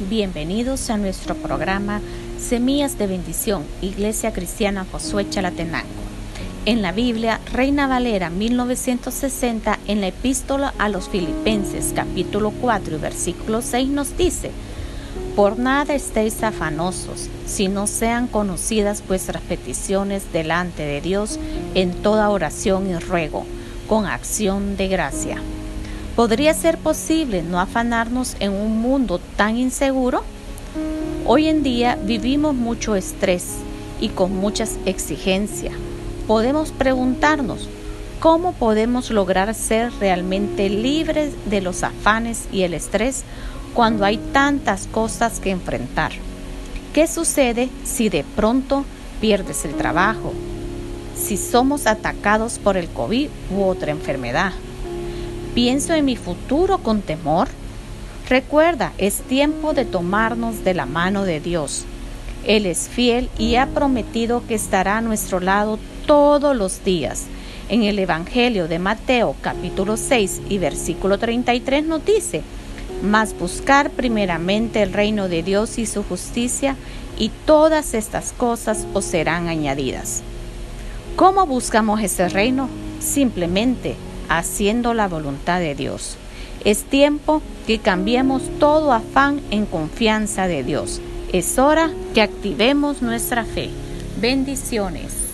Bienvenidos a nuestro programa Semillas de Bendición, Iglesia Cristiana Josué Chalatenango. En la Biblia, Reina Valera 1960, en la epístola a los Filipenses capítulo 4 y versículo 6 nos dice, Por nada estéis afanosos, si no sean conocidas vuestras peticiones delante de Dios en toda oración y ruego, con acción de gracia. ¿Podría ser posible no afanarnos en un mundo tan inseguro? Hoy en día vivimos mucho estrés y con muchas exigencias. Podemos preguntarnos, ¿cómo podemos lograr ser realmente libres de los afanes y el estrés cuando hay tantas cosas que enfrentar? ¿Qué sucede si de pronto pierdes el trabajo? Si somos atacados por el COVID u otra enfermedad ¿Pienso en mi futuro con temor? Recuerda, es tiempo de tomarnos de la mano de Dios. Él es fiel y ha prometido que estará a nuestro lado todos los días. En el Evangelio de Mateo capítulo 6 y versículo 33 nos dice, mas buscar primeramente el reino de Dios y su justicia, y todas estas cosas os serán añadidas. ¿Cómo buscamos ese reino? Simplemente haciendo la voluntad de Dios. Es tiempo que cambiemos todo afán en confianza de Dios. Es hora que activemos nuestra fe. Bendiciones.